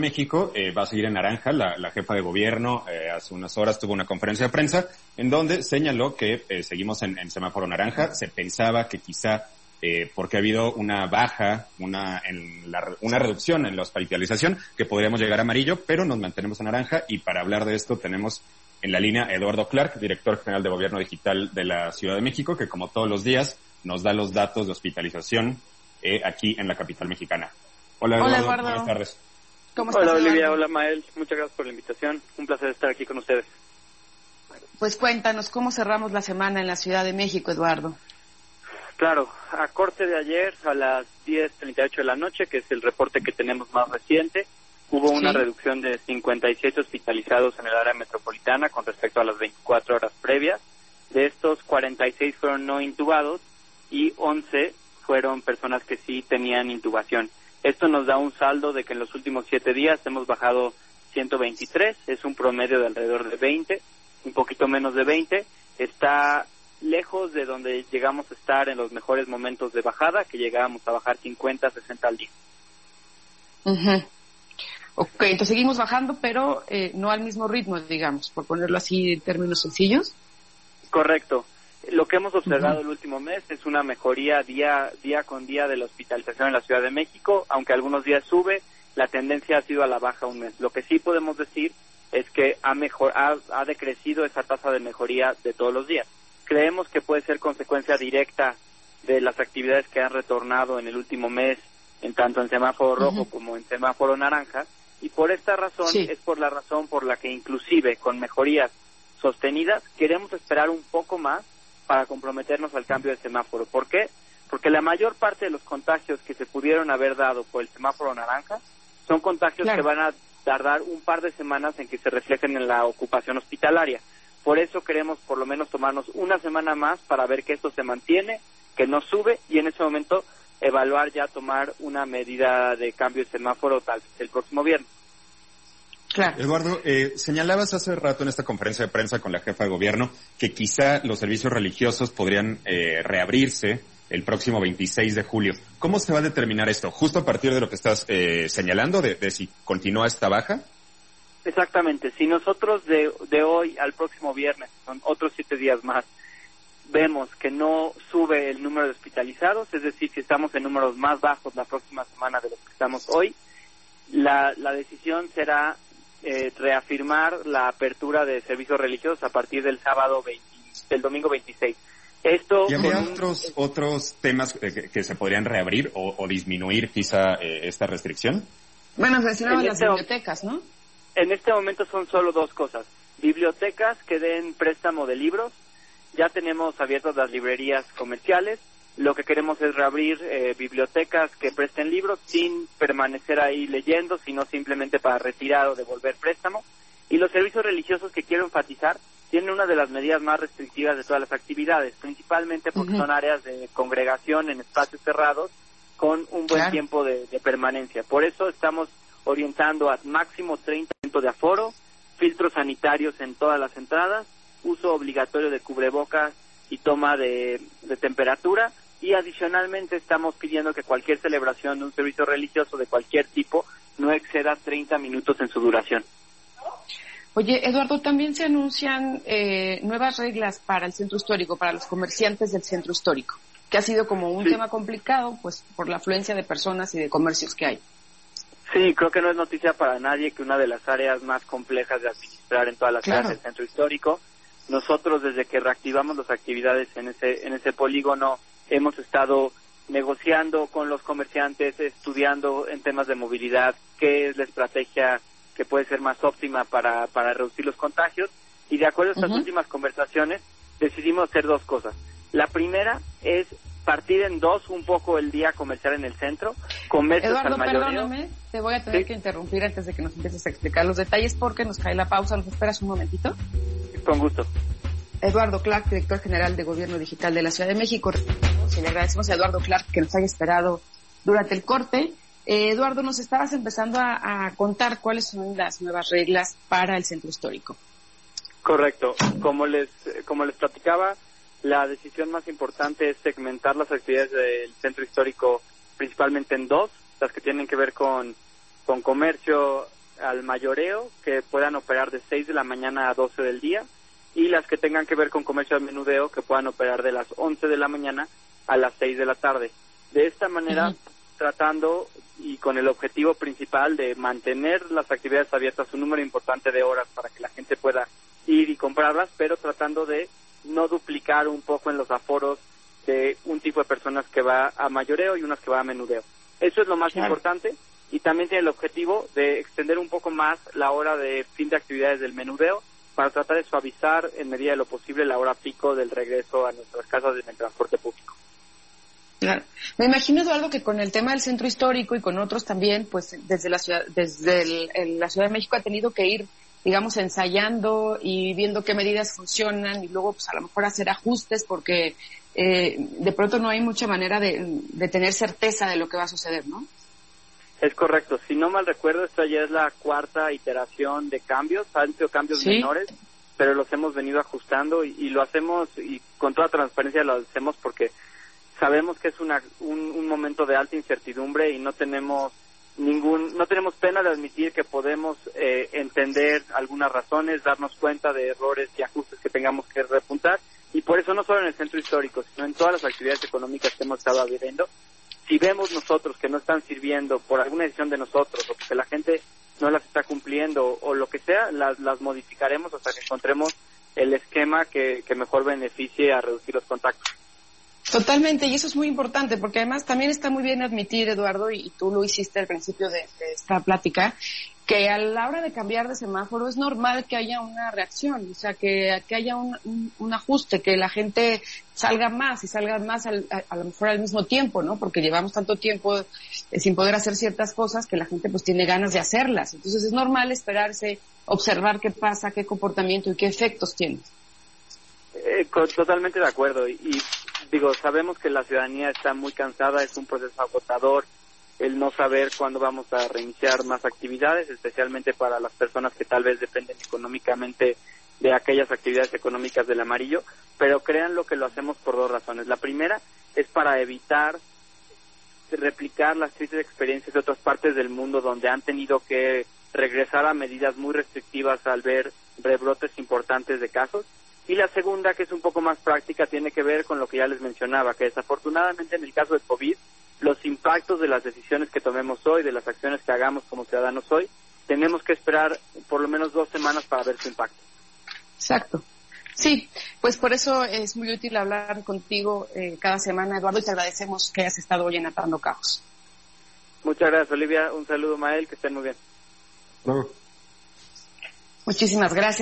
México eh, va a seguir en naranja. La, jefa de gobierno eh, hace unas horas tuvo una conferencia de prensa en donde señaló que eh, seguimos en, semáforo naranja. Se pensaba que quizá porque ha habido una baja, una, en la, una reducción en la hospitalización, que podríamos llegar a amarillo, pero nos mantenemos en naranja y para hablar de esto tenemos en la línea Eduardo Clark, director general de Gobierno Digital de la Ciudad de México, que como todos los días nos da los datos de hospitalización aquí en la capital mexicana. Hola Eduardo, buenas tardes. Hola Olivia, hola Mael, muchas gracias por la invitación. Un placer estar aquí con ustedes. Pues cuéntanos cómo cerramos la semana en la Ciudad de México, Eduardo. Claro, a corte de ayer a las 10.38 de la noche, que es el reporte que tenemos más reciente, hubo una reducción de 57 hospitalizados en el área metropolitana con respecto a las 24 horas previas. De estos, 46 fueron no intubados y 11 fueron personas que sí tenían intubación. Esto nos da un saldo de que en los últimos siete días hemos bajado 123, es un promedio de alrededor de 20, un poquito menos de 20. Está lejos de donde llegamos a estar en los mejores momentos de bajada, que llegábamos a bajar 50, 60 al día. Ok, entonces seguimos bajando, pero eh, no al mismo ritmo, digamos, por ponerlo así en términos sencillos. Correcto. Lo que hemos observado el último mes es una mejoría día, día con día de la hospitalización en la Ciudad de México, aunque algunos días sube, la tendencia ha sido a la baja un mes. Lo que sí podemos decir es que ha, mejor, ha, ha decrecido esa tasa de mejoría de todos los días. Creemos que puede ser consecuencia directa de las actividades que han retornado en el último mes, en tanto en semáforo rojo como en semáforo naranja, y por esta razón es por la razón por la que inclusive con mejorías sostenidas queremos esperar un poco más para comprometernos al cambio de semáforo. ¿Por qué? Porque la mayor parte de los contagios que se pudieron haber dado por el semáforo naranja son contagios que van a tardar un par de semanas en que se reflejen en la ocupación hospitalaria. Por eso queremos por lo menos tomarnos una semana más para ver que esto se mantiene, que no sube y en ese momento evaluar ya tomar una medida de cambio de semáforo tal el próximo viernes. Eduardo, eh, señalabas hace rato en esta conferencia de prensa con la jefa de gobierno que quizá los servicios religiosos podrían eh, reabrirse el próximo 26 de julio. ¿Cómo se va a determinar esto? Justo a partir de lo que estás eh, señalando, de, si continúa esta baja. Exactamente. Si nosotros de, de hoy al próximo viernes, son otros siete días más, vemos que no sube el número de hospitalizados, es decir, si estamos en números más bajos la próxima semana de los que estamos hoy, la, la decisión será eh, reafirmar la apertura de servicios religiosos a partir del sábado 20, del domingo 26. Esto ¿Y habría otros, otros temas que, se podrían reabrir o, disminuir quizá eh, esta restricción? Bueno, mencionaban las este bibliotecas, ¿no? En este momento son solo dos cosas. Bibliotecas que den préstamo de libros. Ya tenemos abiertas las librerías comerciales lo que queremos es reabrir eh, bibliotecas que presten libros sin permanecer ahí leyendo, sino simplemente para retirar o devolver préstamo. Y los servicios religiosos que quiero enfatizar tienen una de las medidas más restrictivas de todas las actividades, principalmente porque son áreas de congregación en espacios cerrados con un buen tiempo de, permanencia. Por eso estamos orientando a máximo 30% de aforo, filtros sanitarios en todas las entradas, uso obligatorio de cubrebocas y toma de, temperatura y adicionalmente estamos pidiendo que cualquier celebración de un servicio religioso de cualquier tipo no exceda 30 minutos en su duración. Oye, Eduardo, también se anuncian eh, nuevas reglas para el centro histórico, para los comerciantes del centro histórico, que ha sido como un tema complicado, pues por la afluencia de personas y de comercios que hay. Sí, creo que no es noticia para nadie que una de las áreas más complejas de administrar en todas las áreas del centro histórico nosotros desde que reactivamos las actividades en ese, en ese polígono hemos estado negociando con los comerciantes, estudiando en temas de movilidad qué es la estrategia que puede ser más óptima para, para reducir los contagios y de acuerdo a estas últimas conversaciones decidimos hacer dos cosas. La primera es partir en dos un poco el día comercial en el centro, comercios Eduardo, al mayoreo. perdóname, te voy a tener que interrumpir antes de que nos empieces a explicar los detalles porque nos cae la pausa. ¿Nos esperas un momentito? Con gusto. Eduardo Clark, director general de Gobierno Digital de la Ciudad de México. le agradecemos a Eduardo Clark que nos haya esperado durante el corte. Eh, Eduardo, nos estabas empezando a, contar cuáles son las nuevas reglas para el centro histórico. Correcto. Como les, como les platicaba, la decisión más importante es segmentar las actividades del centro histórico principalmente en dos, las que tienen que ver con con comercio al mayoreo que puedan operar de 6 de la mañana a 12 del día y las que tengan que ver con comercio al menudeo que puedan operar de las 11 de la mañana a las 6 de la tarde. De esta manera, tratando y con el objetivo principal de mantener las actividades abiertas un número importante de horas para que la gente pueda ir y comprarlas, pero tratando de no duplicar un poco en los aforos de un tipo de personas que va a mayoreo y unas que va a menudeo. Eso es lo más importante y también tiene el objetivo de extender un poco más la hora de fin de actividades del menudeo para tratar de suavizar en medida de lo posible la hora pico del regreso a nuestras casas en el transporte público. Claro. Me imagino, Eduardo, que con el tema del centro histórico y con otros también, pues desde la ciudad, desde la Ciudad de México ha tenido que ir, digamos, ensayando y viendo qué medidas funcionan y luego, pues a lo mejor hacer ajustes porque eh, de pronto no hay mucha manera de, tener certeza de lo que va a suceder, ¿no? Es correcto. Si no mal recuerdo, esta ya es la cuarta iteración de cambios. Han sido cambios menores, pero los hemos venido ajustando y, lo hacemos y con toda transparencia lo hacemos porque sabemos que es una, un, momento de alta incertidumbre y no tenemos ningún, no tenemos pena de admitir que podemos eh, entender algunas razones, darnos cuenta de errores y ajustes que tengamos que repuntar y por eso no solo en el centro histórico, sino en todas las actividades económicas que hemos estado viviendo, si vemos nosotros que no están sirviendo por alguna decisión de nosotros o que la gente no las está cumpliendo o lo que sea, las, las modificaremos hasta que encontremos el esquema que, que mejor beneficie a reducir los contactos. Totalmente, y eso es muy importante, porque además también está muy bien admitir, Eduardo, y tú lo hiciste al principio de, esta plática, que a la hora de cambiar de semáforo es normal que haya una reacción, o sea, que, que haya un, ajuste, que la gente salga más y salga más al, a, lo mejor al mismo tiempo, ¿no? Porque llevamos tanto tiempo eh, sin poder hacer ciertas cosas que la gente pues tiene ganas de hacerlas. Entonces es normal esperarse, observar qué pasa, qué comportamiento y qué efectos tiene. Eh, totalmente de acuerdo. y digo, sabemos que la ciudadanía está muy cansada, es un proceso agotador el no saber cuándo vamos a reiniciar más actividades, especialmente para las personas que tal vez dependen económicamente de aquellas actividades económicas del amarillo, pero crean lo que lo hacemos por dos razones. La primera es para evitar replicar las tristes experiencias de otras partes del mundo donde han tenido que regresar a medidas muy restrictivas al ver rebrotes importantes de casos y la segunda, que es un poco más práctica, tiene que ver con lo que ya les mencionaba, que desafortunadamente en el caso del COVID, impactos de las decisiones que tomemos hoy, de las acciones que hagamos como ciudadanos hoy, tenemos que esperar por lo menos dos semanas para ver su impacto. Exacto. Sí, pues por eso es muy útil hablar contigo eh, cada semana, Eduardo, y te agradecemos que hayas estado hoy en Atando Caos. Muchas gracias, Olivia. Un saludo, Mael, que estén muy bien. Muchísimas gracias.